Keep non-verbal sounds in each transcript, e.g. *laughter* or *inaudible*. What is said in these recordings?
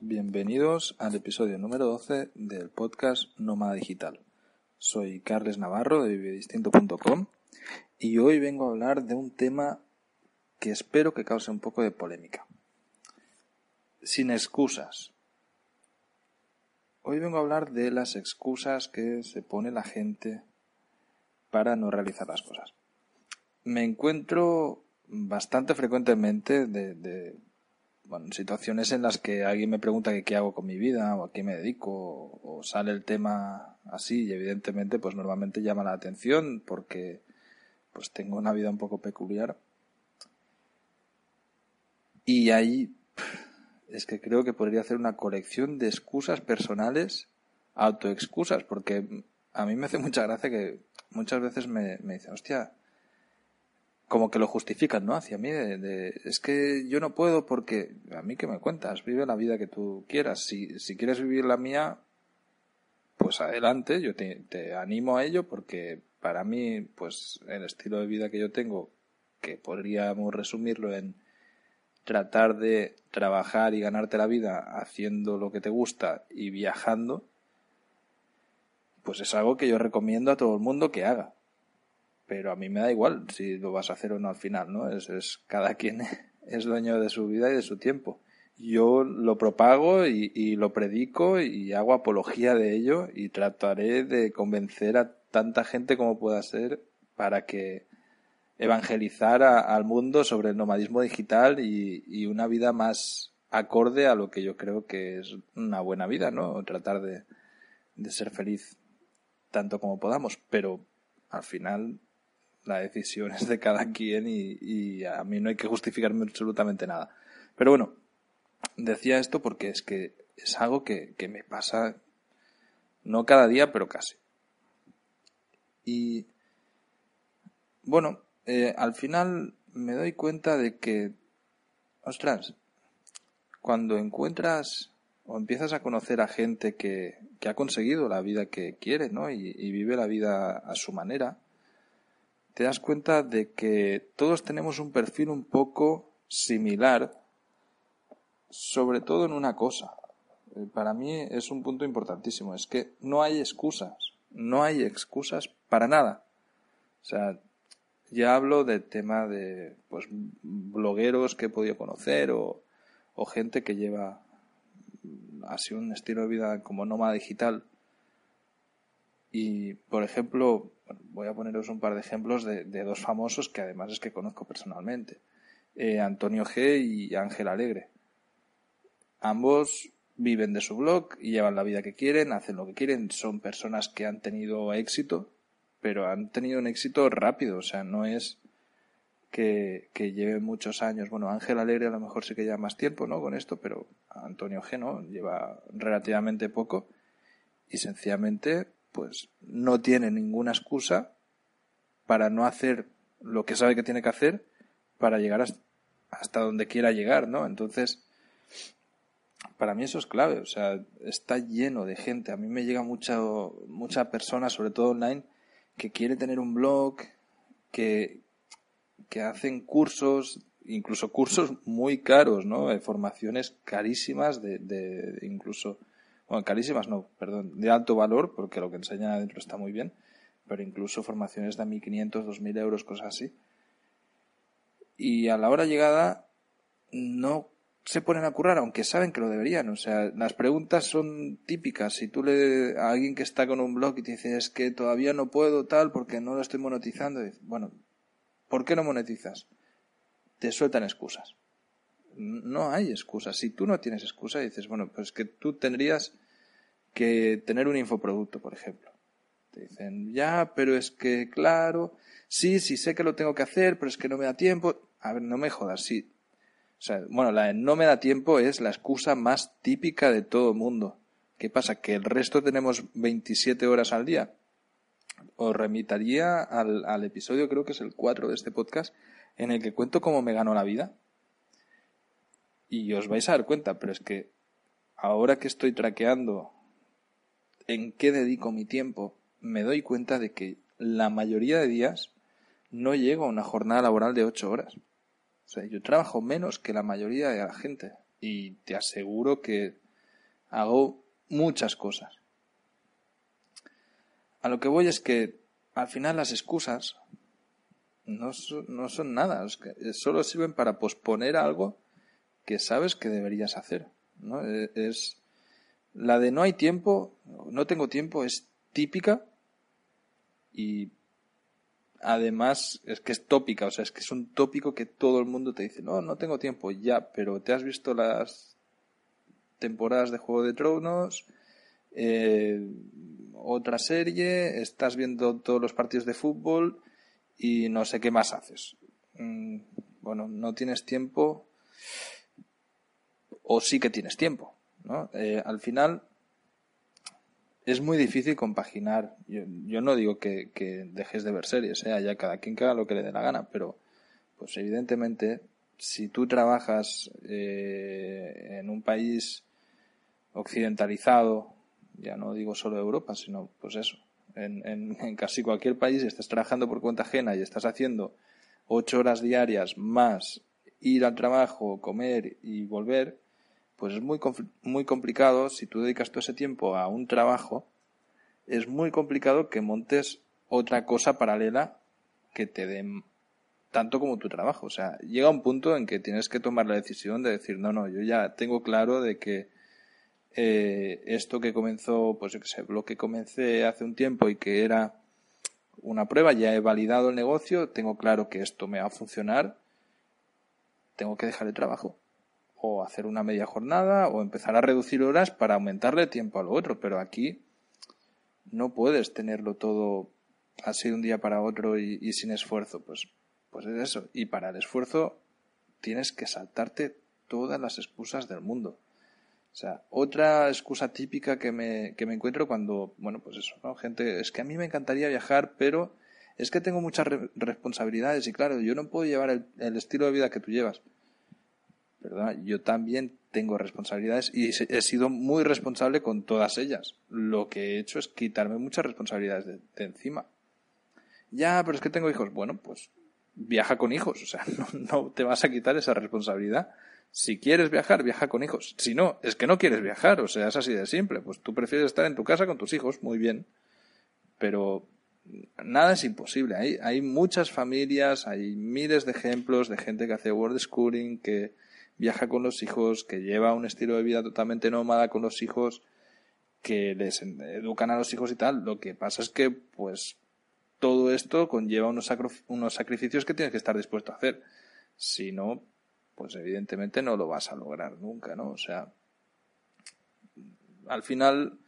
bienvenidos al episodio número 12 del podcast Nómada Digital. Soy Carles Navarro de vivedistinto.com y hoy vengo a hablar de un tema que espero que cause un poco de polémica. Sin excusas. Hoy vengo a hablar de las excusas que se pone la gente para no realizar las cosas. Me encuentro bastante frecuentemente de, bueno, situaciones en las que alguien me pregunta qué hago con mi vida o a qué me dedico o, sale el tema así y evidentemente pues normalmente llama la atención porque pues tengo una vida un poco peculiar. Y ahí es que creo que podría hacer una colección de excusas personales autoexcusas porque a mí me hace mucha gracia que muchas veces me, me dicen hostia como que lo justifican, ¿no? Hacia mí, de, es que yo no puedo porque, a mí que me cuentas, vive la vida que tú quieras. Si, si quieres vivir la mía, pues adelante, yo te, te, animo a ello porque para mí, pues el estilo de vida que yo tengo, que podríamos resumirlo en tratar de trabajar y ganarte la vida haciendo lo que te gusta y viajando, pues es algo que yo recomiendo a todo el mundo que haga pero a mí me da igual si lo vas a hacer o no al final, ¿no? Es, es cada quien *laughs* es dueño de su vida y de su tiempo. Yo lo propago y, y, lo predico y hago apología de ello y trataré de convencer a tanta gente como pueda ser para que evangelizar al mundo sobre el nomadismo digital y, y, una vida más acorde a lo que yo creo que es una buena vida, ¿no? Tratar de, de ser feliz tanto como podamos, pero al final la decisión es de cada quien y, a mí no hay que justificarme absolutamente nada. Pero bueno, decía esto porque es que es algo que, me pasa no cada día, pero casi. Y bueno, eh, al final me doy cuenta de que, ostras, cuando encuentras o empiezas a conocer a gente que, que ha conseguido la vida que quiere, ¿no? y, vive la vida a su manera, te das cuenta de que todos tenemos un perfil un poco similar, sobre todo en una cosa. Eh, para mí es un punto importantísimo, es que no hay excusas, no hay excusas para nada. O sea, ya hablo del tema de pues blogueros que he podido conocer o, o gente que lleva así un estilo de vida como nómada digital. Y, por ejemplo, voy a poneros un par de ejemplos de, dos famosos que además es que conozco personalmente. Eh, Antonio G y Ángel Alegre. Ambos viven de su blog y llevan la vida que quieren, hacen lo que quieren, son personas que han tenido éxito, pero han tenido un éxito rápido, o sea, no es que, que lleven muchos años. Bueno, Ángel Alegre a lo mejor sí que lleva más tiempo, ¿no? Con esto, pero Antonio G, ¿no? Lleva relativamente poco y sencillamente pues no tiene ninguna excusa para no hacer lo que sabe que tiene que hacer para llegar hasta donde quiera llegar, ¿no? Entonces, para mí eso es clave, o sea, está lleno de gente. A mí me llega mucha, mucha persona, sobre todo online, que quiere tener un blog, que, que hacen cursos, incluso cursos muy caros, ¿no? formaciones carísimas de, de incluso bueno, carísimas no, perdón, de alto valor, porque lo que enseñan adentro está muy bien, pero incluso formaciones de 1.500, 2.000 euros, cosas así. Y a la hora llegada no se ponen a currar, aunque saben que lo deberían. O sea, las preguntas son típicas. Si tú le a alguien que está con un blog y te dice es que todavía no puedo tal porque no lo estoy monetizando, bueno, ¿por qué no monetizas? Te sueltan excusas no hay excusas. Si tú no tienes excusa, dices, bueno, pues que tú tendrías que tener un infoproducto, por ejemplo. Te dicen, ya, pero es que, claro, sí, sí sé que lo tengo que hacer, pero es que no me da tiempo. A ver, no me jodas, sí. O sea, bueno, la no me da tiempo es la excusa más típica de todo mundo. ¿Qué pasa? Que el resto tenemos 27 horas al día. Os remitaría al, al episodio, creo que es el 4 de este podcast, en el que cuento cómo me ganó la vida y os vais a dar cuenta, pero es que ahora que estoy traqueando en qué dedico mi tiempo, me doy cuenta de que la mayoría de días no llego a una jornada laboral de ocho horas. O sea, yo trabajo menos que la mayoría de la gente. y te aseguro que hago muchas cosas. A lo que voy es que al final las excusas no son, no son nada, solo sirven para posponer algo que sabes que deberías hacer. ¿no? E, es la de no hay tiempo, no tengo tiempo, es típica y además es que es tópica, o sea, es que es un tópico que todo el mundo te dice, no, no tengo tiempo, ya, pero te has visto las temporadas de Juego de Tronos, eh, otra serie, estás viendo todos los partidos de fútbol y no sé qué más haces. Mm, bueno, no tienes tiempo o sí que tienes tiempo, ¿no? Eh, al final es muy difícil compaginar. Yo, no digo que, dejes de ver series, ¿eh? ya cada quien que haga lo que le dé la gana, pero pues evidentemente si tú trabajas eh, en un país occidentalizado, ya no digo solo Europa, sino pues eso, en, en, casi cualquier país estás trabajando por cuenta ajena y estás haciendo ocho horas diarias más ir al trabajo, comer y volver, pues es muy, muy complicado, si tú dedicas todo ese tiempo a un trabajo, es muy complicado que montes otra cosa paralela que te dé tanto como tu trabajo. O sea, llega un punto en que tienes que tomar la decisión de decir, no, no, yo ya tengo claro de que eh, esto que comenzó, pues yo qué sé, lo que comencé hace un tiempo y que era una prueba, ya he validado el negocio, tengo claro que esto me va a funcionar, tengo que dejar el trabajo o hacer una media jornada o empezar a reducir horas para aumentarle tiempo a lo otro, pero aquí no puedes tenerlo todo así de un día para otro y, sin esfuerzo, pues, pues es eso. Y para el esfuerzo tienes que saltarte todas las excusas del mundo. O sea, otra excusa típica que me, que me encuentro cuando, bueno, pues eso, ¿no? Gente, es que a mí me encantaría viajar, pero es que tengo muchas responsabilidades y claro, yo no puedo llevar el estilo de vida que tú llevas. Yo también tengo responsabilidades y he sido muy responsable con todas ellas. Lo que he hecho es quitarme muchas responsabilidades de, encima. Ya, pero es que tengo hijos. Bueno, pues viaja con hijos. O sea, *laughs* no, te vas a quitar esa responsabilidad. Si quieres viajar, viaja con hijos. Si no, es que no quieres viajar. O sea, es así de simple. Pues tú prefieres estar en tu casa con tus hijos. Muy bien. Pero nada es imposible. Hay, hay muchas familias, hay miles de ejemplos de gente que hace world schooling, que, viaja con los hijos, que lleva un estilo de vida totalmente nómada con los hijos, que les educan a los hijos y tal. Lo que pasa es que, pues, todo esto conlleva unos, unos sacrificios que tienes que estar dispuesto a hacer. Si no, pues evidentemente no lo vas a lograr nunca, ¿no? O sea, al final,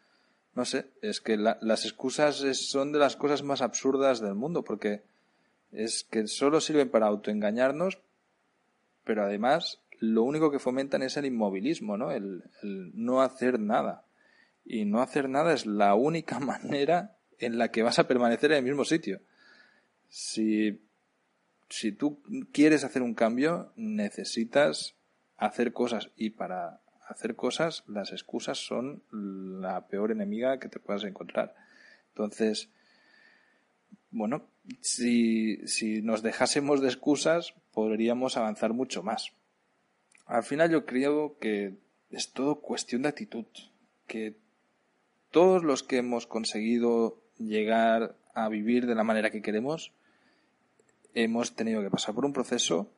no sé, es que las excusas son de las cosas más absurdas del mundo, porque es que solo sirven para autoengañarnos, pero además lo único que fomentan es el inmovilismo, ¿no? El, no hacer nada. Y no hacer nada es la única *laughs* manera en la que vas a permanecer en el mismo sitio. Si, si tú quieres hacer un cambio, necesitas hacer cosas. Y para hacer cosas, las excusas son la peor enemiga que te puedas encontrar. Entonces, bueno, si, si nos dejásemos de excusas, podríamos avanzar mucho más. Al final yo creo que es todo cuestión de actitud, que todos los que hemos conseguido llegar a vivir de la manera que queremos, hemos tenido que pasar por un proceso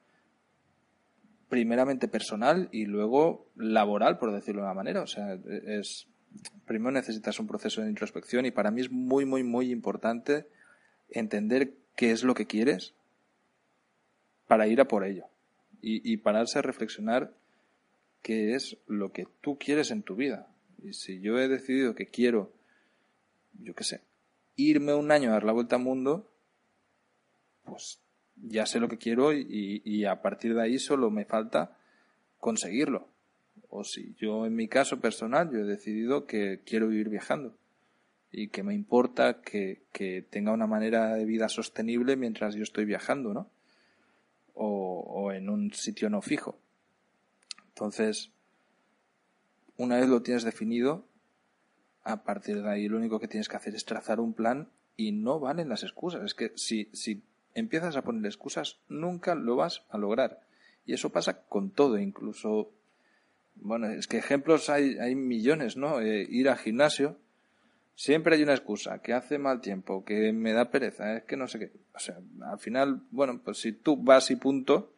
primeramente personal y luego laboral, por decirlo de una manera. O sea, es primero necesitas un proceso de introspección y para mí es muy, muy, muy importante entender qué es lo que quieres para ir a por ello y, pararse a reflexionar qué es lo que tú quieres en tu vida. Y si yo he decidido que quiero, yo qué sé, irme un año a dar la vuelta al mundo, pues ya sé lo que quiero y, y, a partir de ahí solo me falta conseguirlo. O si yo en mi caso personal yo he decidido que quiero vivir viajando y que me importa que, que tenga una manera de vida sostenible mientras yo estoy viajando, ¿no? O, en un sitio no fijo. Entonces, una vez lo tienes definido, a partir de ahí lo único que tienes que hacer es trazar un plan y no valen las excusas. Es que si, si empiezas a poner excusas, nunca lo vas a lograr. Y eso pasa con todo, incluso Bueno, es que ejemplos hay, hay millones, ¿no? Eh, ir al gimnasio, siempre hay una excusa, que hace mal tiempo, que me da pereza, es que no sé qué. O sea, al final, bueno, pues si tú vas y punto,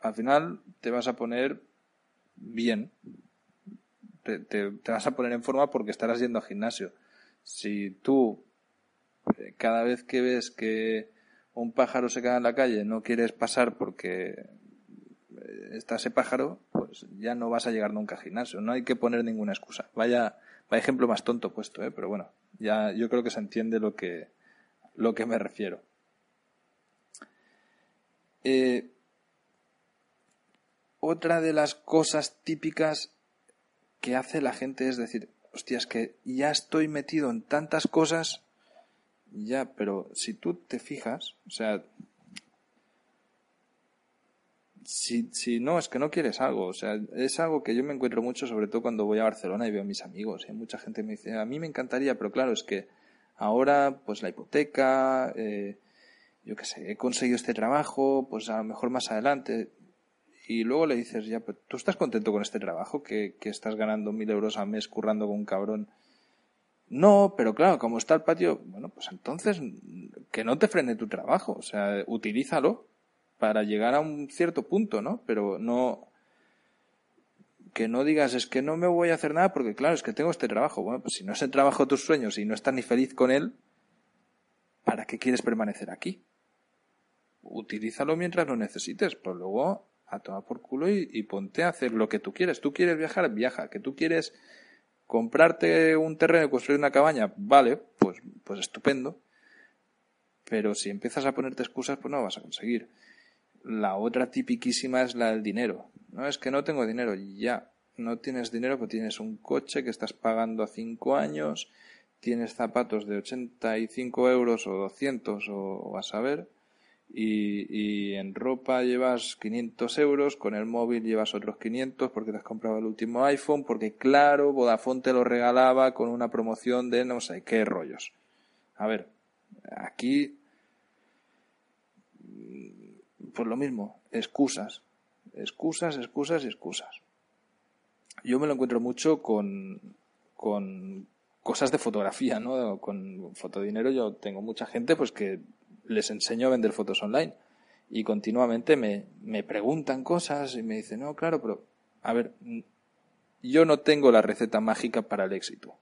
al final te vas a poner bien. Te, vas a poner en forma porque estarás yendo al gimnasio. Si tú, eh, cada vez que ves que un pájaro se queda en la calle, no quieres pasar porque eh, está ese pájaro, pues ya no vas a llegar nunca al gimnasio. No hay que poner ninguna excusa. Vaya, vaya ejemplo más tonto puesto, ¿eh? pero bueno, ya yo creo que se entiende lo que, lo que me refiero. Eh, otra de las cosas típicas que hace la gente es decir, hostia, es que ya estoy metido en tantas cosas, ya, pero si tú te fijas, o sea, si, si no, es que no quieres algo, o sea, es algo que yo me encuentro mucho, sobre todo cuando voy a Barcelona y veo a mis amigos, y mucha gente me dice, a mí me encantaría, pero claro, es que ahora, pues la hipoteca, eh, yo qué sé, he conseguido este trabajo, pues a lo mejor más adelante, y luego le dices, ya, pero tú estás contento con este trabajo, que, que estás ganando mil euros al mes currando con un cabrón. No, pero claro, como está el patio, bueno, pues entonces que no te frene tu trabajo, o sea, utilízalo para llegar a un cierto punto, ¿no? Pero no que no digas es que no me voy a hacer nada porque claro, es que tengo este trabajo. Bueno, pues si no es el trabajo de tus sueños y no estás ni feliz con él, ¿para qué quieres permanecer aquí? Utilízalo mientras lo necesites, pues luego a tomar por culo y, ponte a hacer lo que tú quieres. Tú quieres viajar, viaja. Que tú quieres comprarte un terreno y construir una cabaña, vale, pues, pues estupendo. Pero si empiezas a ponerte excusas, pues no lo vas a conseguir. La otra tipiquísima es la del dinero. No es que no tengo dinero, ya. No tienes dinero, pero tienes un coche que estás pagando a cinco años, tienes zapatos de 85 euros o 200 o a saber y, y, en ropa llevas 500 euros, con el móvil llevas otros 500 porque te has comprado el último iPhone, porque claro, Vodafone te lo regalaba con una promoción de no sé qué rollos. A ver, aquí, pues lo mismo, excusas, excusas, excusas y excusas. Yo me lo encuentro mucho con, con cosas de fotografía, ¿no? Con fotodinero yo tengo mucha gente pues que les enseño a vender fotos online. Y continuamente me, me preguntan cosas y me dicen, no, claro, pero, a ver, yo no tengo la receta mágica para el éxito.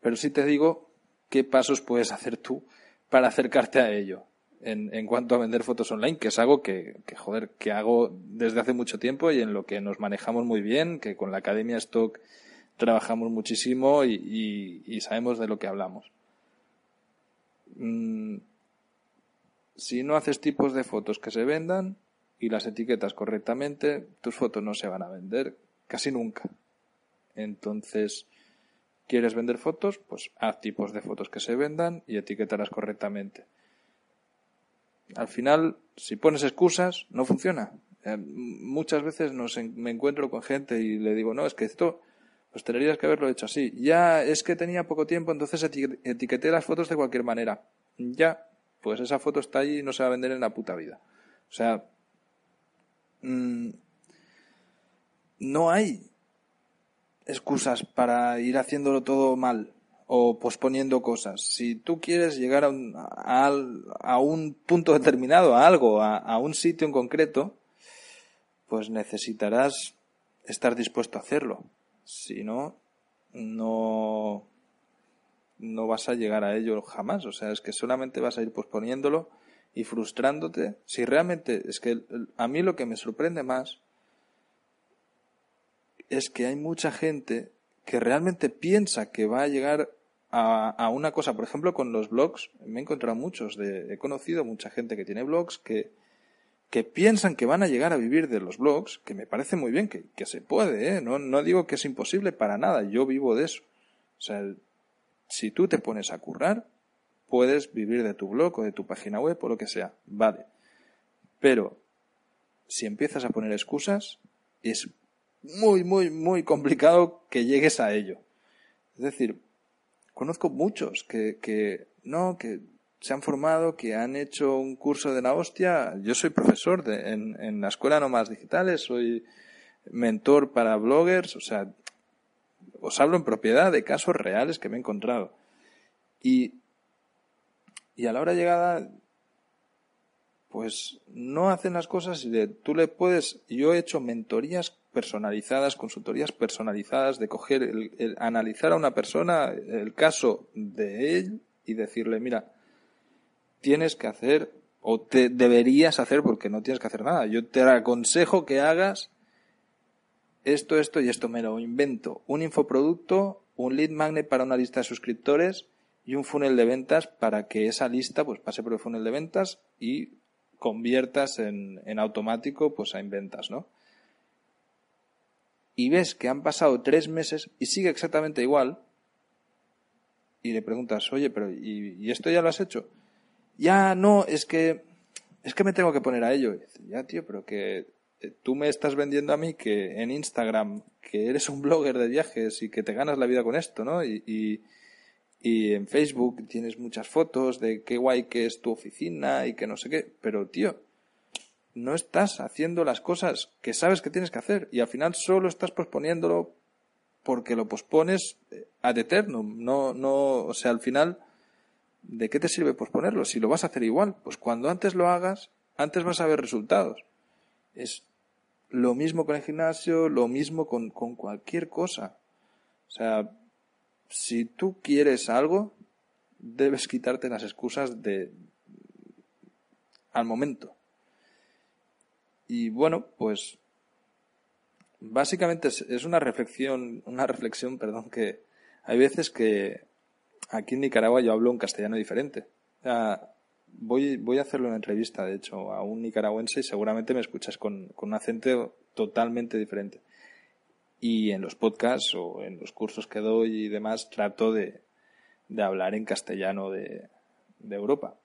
Pero sí te digo qué pasos puedes hacer tú para acercarte a ello. En, en, cuanto a vender fotos online, que es algo que, que, joder, que hago desde hace mucho tiempo y en lo que nos manejamos muy bien, que con la Academia Stock trabajamos muchísimo y, y, y sabemos de lo que hablamos. Mm, si no haces tipos de fotos que se vendan y las etiquetas correctamente, tus fotos no se van a vender casi nunca. Entonces, ¿quieres vender fotos? Pues haz tipos de fotos que se vendan y etiquétalas correctamente. Al final, si pones excusas, no funciona. Eh, muchas veces nos me encuentro con gente y le digo, no, es que esto, pues tendrías que haberlo hecho así. Ya, es que tenía poco tiempo, entonces etiqueté las fotos de cualquier manera. Ya, pues esa foto está allí y no se va a vender en la puta vida. O sea, mmm, no hay excusas para ir haciéndolo todo mal o posponiendo cosas. Si tú quieres llegar a un, a, a un punto determinado, a algo, a, a, un sitio en concreto, pues necesitarás estar dispuesto a hacerlo. Si no, no, no vas a llegar a ello jamás. O sea, es que solamente vas a ir posponiéndolo y frustrándote. Si realmente, es que a mí lo que me sorprende más es que hay mucha gente que realmente piensa que va a llegar a, a, una cosa. Por ejemplo, con los blogs, me he encontrado muchos, de, he conocido mucha gente que tiene blogs que, que piensan que van a llegar a vivir de los blogs, que me parece muy bien, que, que se puede, ¿eh? no, no digo que es imposible para nada, yo vivo de eso. O sea, si tú te pones a currar, puedes vivir de tu blog o de tu página web o lo que sea, vale. Pero si empiezas a poner excusas, es muy, muy, muy complicado que llegues a ello. Es decir, conozco muchos que, que no, que se han formado, que han hecho un curso de la hostia. Yo soy profesor en, en la escuela Nomás Digitales, soy mentor para bloggers, o sea, os hablo en propiedad de casos reales que me he encontrado. Y, y a la hora llegada, pues no hacen las cosas y de, tú le puedes, yo he hecho mentorías personalizadas, consultorías personalizadas, de coger, el, analizar a una persona el caso de él y decirle, mira, tienes que hacer o te deberías hacer porque no tienes que hacer nada. Yo te aconsejo que hagas esto, esto y esto me lo invento. Un infoproducto, un lead magnet para una lista de suscriptores y un funnel de ventas para que esa lista pues pase por el funnel de ventas y conviertas en, en automático pues en ventas, ¿no? Y ves que han pasado tres meses y sigue exactamente igual y le preguntas, oye, pero ¿y, ¿y esto ya lo has hecho? Ya, no, es que es que me tengo que poner a ello. Y ya, tío, pero que eh, tú me estás vendiendo a mí que en Instagram que eres un blogger de viajes y que te ganas la vida con esto, ¿no? Y, y, y, en Facebook tienes muchas fotos de qué guay que es tu oficina y que no sé qué, pero tío, no estás haciendo las cosas que sabes que tienes que hacer y al final solo estás posponiéndolo porque lo pospones eh, ad eternum, no, no, o sea, al final, ¿de qué te sirve posponerlo? Si lo vas a hacer igual, pues cuando antes lo hagas, antes vas a ver resultados. Es lo mismo con el gimnasio, lo mismo con, con cualquier cosa. O sea, si tú quieres algo, debes quitarte las excusas de al momento. Y bueno, pues básicamente es, una reflexión, una reflexión, perdón, que hay veces que aquí en Nicaragua yo hablo un castellano diferente. O sea, voy, voy a hacerle una entrevista, de hecho, a un nicaragüense y seguramente me escuchas con, con un acento totalmente diferente. Y en los podcasts o en los cursos que doy y demás trato de, de hablar en castellano de, de Europa.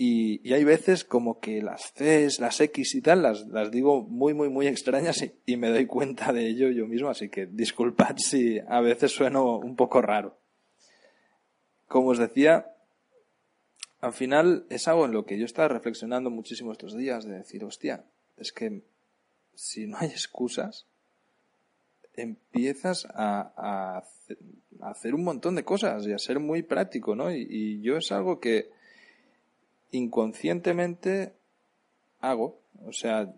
Y, hay veces como que las Cs, las X y tal, las, digo muy, muy, muy extrañas y, me doy cuenta de ello yo mismo, así que disculpad si a veces sueno un poco raro. Como os decía, al final es algo en lo que yo estaba reflexionando muchísimo estos días, de decir, hostia, es que si no hay excusas, empiezas a, hacer un montón de cosas y a ser muy práctico, ¿no? Y yo es algo que inconscientemente hago. O sea,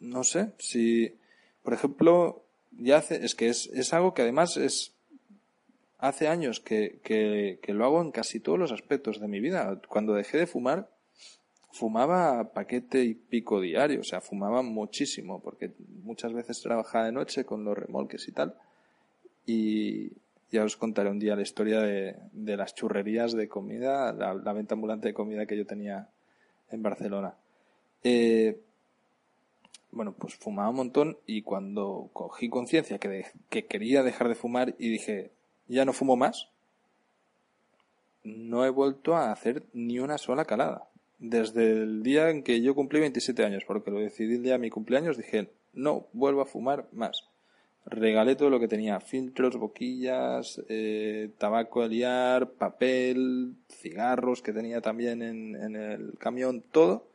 no sé, si, por ejemplo, ya hace, es que es, es algo que además es hace años que, que, que, lo hago en casi todos los aspectos de mi vida. Cuando dejé de fumar, fumaba paquete y pico diario, o sea, fumaba muchísimo, porque muchas veces trabajaba de noche con los remolques y tal. Y ya os contaré un día la historia de, las churrerías de comida, la, venta ambulante de comida que yo tenía en Barcelona. Eh, bueno, pues fumaba un montón y cuando cogí conciencia que, que quería dejar de fumar y dije, ya no fumo más, no he vuelto a hacer ni una sola calada. Desde el día en que yo cumplí 27 años, porque lo decidí el día de mi cumpleaños, dije, no vuelvo a fumar más. Regalé todo lo que tenía, filtros, boquillas, eh, tabaco de liar, papel, cigarros que tenía también en, el camión, todo.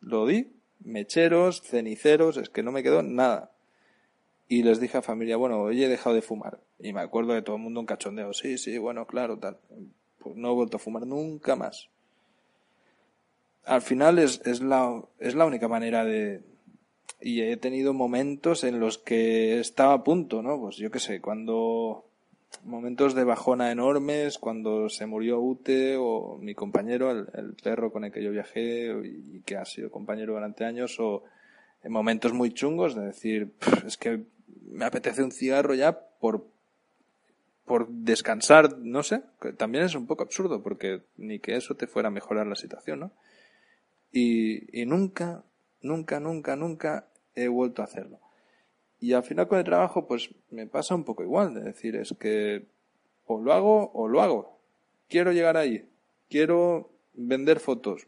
Lo di, mecheros, ceniceros, es que no me quedó nada y les dije a familia, bueno, hoy he dejado de fumar. Y me acuerdo de todo el mundo un cachondeo, sí, sí, bueno, claro, tal. Pues no he vuelto a fumar nunca más. Al final es, es, la, es la única manera de... Y he tenido momentos en los que estaba a punto, ¿no? Pues yo qué sé, cuando... Momentos de bajona enormes, cuando se murió Ute o mi compañero, el, el perro con el que yo viajé y que ha sido compañero durante años, o en momentos muy chungos de decir, es que me apetece un cigarro ya por, por descansar, no sé, también es un poco absurdo porque ni que eso te fuera a mejorar la situación, ¿no? Y, y nunca, nunca, nunca, nunca he vuelto a hacerlo. Y al final con el trabajo, pues me pasa un poco igual, de decir, es que o lo hago o lo hago. Quiero llegar ahí. Quiero vender fotos.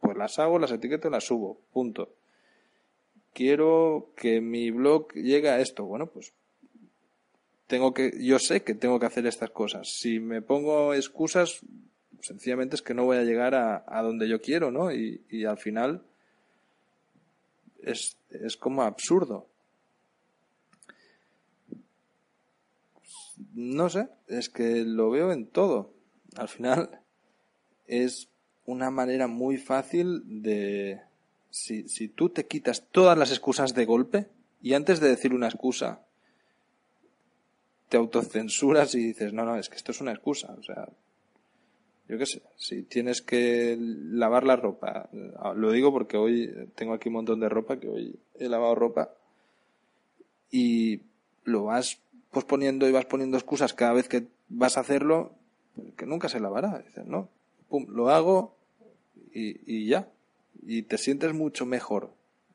Pues las hago, las etiqueto las subo. Punto quiero que mi blog llegue a esto. Bueno, pues tengo que, yo sé que tengo que hacer estas cosas. Si me pongo excusas, sencillamente es que no voy a llegar a, donde yo quiero, ¿no? Y, al final, es, es como absurdo. No sé, es que lo veo en todo. Al final es una manera muy fácil de... Si, si tú te quitas todas las excusas de golpe y antes de decir una excusa te autocensuras y dices, no, no, es que esto es una excusa. O sea, yo qué sé, si tienes que lavar la ropa, lo digo porque hoy tengo aquí un montón de ropa, que hoy he lavado ropa, y lo vas posponiendo y vas poniendo excusas cada vez que vas a hacerlo, que nunca se lavará. Dices, no, pum, lo hago y, y ya. Y te sientes mucho mejor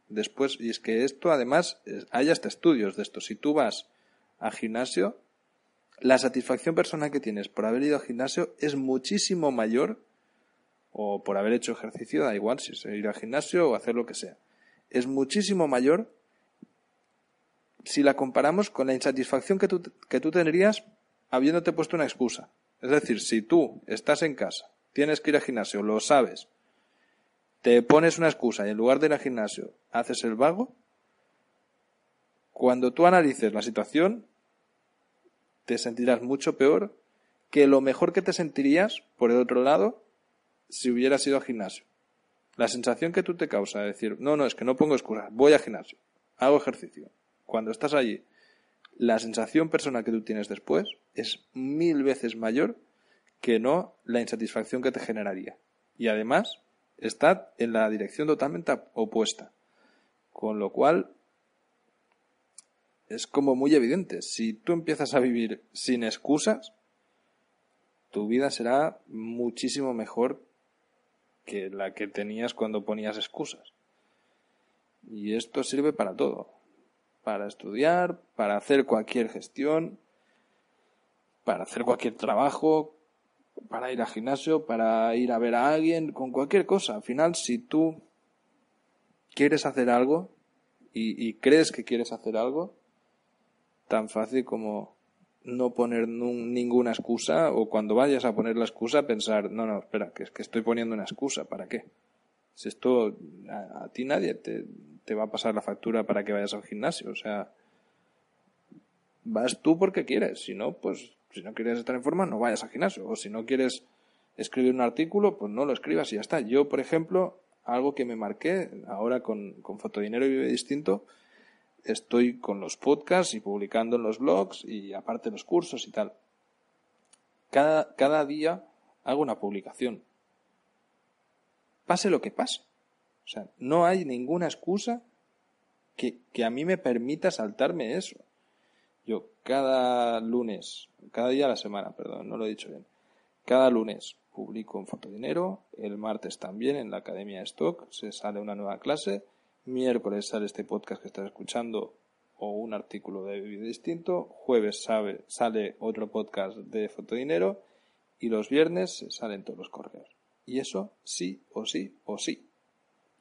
después. Y es que esto, además, hay hasta estudios de esto. Si tú vas al gimnasio, la satisfacción personal que tienes por haber ido al gimnasio es muchísimo mayor, o por haber hecho ejercicio, da igual si es ir al gimnasio o hacer lo que sea, es muchísimo mayor si la comparamos con la insatisfacción que tú, que tú tendrías habiéndote puesto una excusa. Es decir, si tú estás en casa, tienes que ir al gimnasio, lo sabes, te pones una excusa y en lugar de ir al gimnasio haces el vago, cuando tú analices la situación, te sentirás mucho peor que lo mejor que te sentirías, por el otro lado, si hubieras ido al gimnasio. La sensación que tú te causa de decir, no, no, es que no pongo excusas, voy al gimnasio, hago ejercicio. Cuando estás allí, la sensación personal que tú tienes después es mil veces mayor que no la insatisfacción que te generaría. Y además, está en la dirección totalmente opuesta. Con lo cual, es como muy evidente. Si tú empiezas a vivir sin excusas, tu vida será muchísimo mejor que la que tenías cuando ponías excusas. Y esto sirve para todo. Para estudiar, para hacer cualquier gestión, para hacer cualquier trabajo, para ir al gimnasio, para ir a ver a alguien, con cualquier cosa. Al final, si tú quieres hacer algo y, y crees que quieres hacer algo, tan fácil como no poner ninguna excusa o cuando vayas a poner la excusa pensar, no, no, espera, que es que estoy poniendo una excusa, ¿para qué? Si esto, a, ti nadie te, te, va a pasar la factura para que vayas al gimnasio, o sea, vas tú porque quieres, si no, pues, si no quieres estar en forma, no vayas al gimnasio, o si no quieres escribir un artículo, pues no lo escribas y ya está. Yo, por ejemplo, algo que me marqué ahora con, con Fotodinero y Vive Distinto, estoy con los podcasts y publicando en los blogs y aparte los cursos y tal. Cada, cada día hago una publicación. Pase lo que pase. O sea, no hay ninguna excusa que, que a mí me permita saltarme eso. Yo cada lunes, cada día a la semana, perdón, no lo he dicho bien, cada lunes publico en Fotodinero, el martes también en la Academia Stock se sale una nueva clase miércoles sale este podcast que estás escuchando o un artículo de vídeo distinto, jueves sale otro podcast de fotodinero y los viernes salen todos los correos. Y eso sí o sí o sí.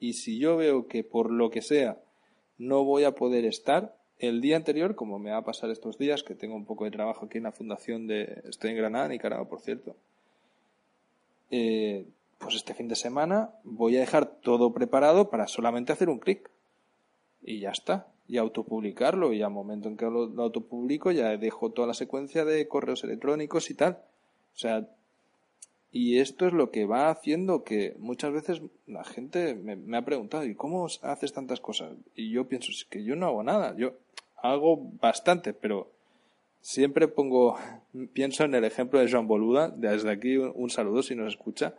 Y si yo veo que por lo que sea no voy a poder estar el día anterior, como me va a pasar estos días, que tengo un poco de trabajo aquí en la fundación de... Estoy en Granada, Nicaragua, por cierto. Eh, pues este fin de semana voy a dejar todo preparado para solamente hacer un clic. Y ya está. Y autopublicarlo. Y al momento en que lo, autopublico ya dejo toda la secuencia de correos electrónicos y tal. O sea, y esto es lo que va haciendo que muchas veces la gente me, ha preguntado, ¿y cómo haces tantas cosas? Y yo pienso, es que yo no hago nada. Yo hago bastante, pero siempre pongo, *laughs* pienso en el ejemplo de Joan Boluda. Desde aquí un saludo si nos escucha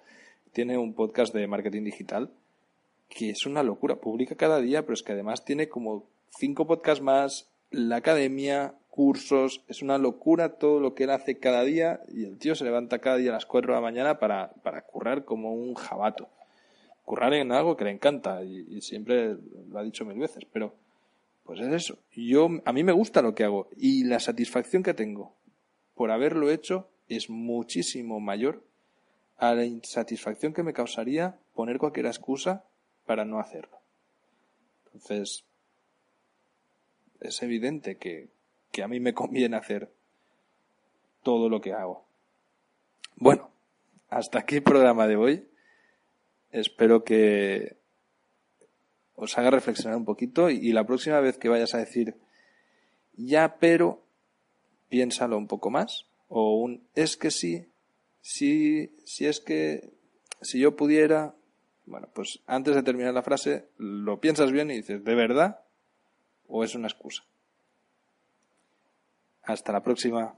tiene un podcast de marketing digital que es una locura. Publica cada día, pero es que además tiene como cinco podcasts más, la academia, cursos. Es una locura todo lo que él hace cada día y el tío se levanta cada día a las cuatro de la mañana para, para currar como un jabato. Currar en algo que le encanta y, y siempre lo ha dicho mil veces, pero pues es eso. Yo, a mí me gusta lo que hago y la satisfacción que tengo por haberlo hecho es muchísimo mayor a la insatisfacción que me causaría poner cualquier excusa para no hacerlo. Entonces, es evidente que, que a mí me conviene hacer todo lo que hago. Bueno, hasta aquí el programa de hoy. Espero que os haga reflexionar un poquito y, la próxima vez que vayas a decir ya pero piénsalo un poco más o un es que sí, sí, si es que si yo pudiera, bueno, pues antes de terminar la frase lo piensas bien y dices, ¿de verdad? ¿O es una excusa? Hasta la próxima.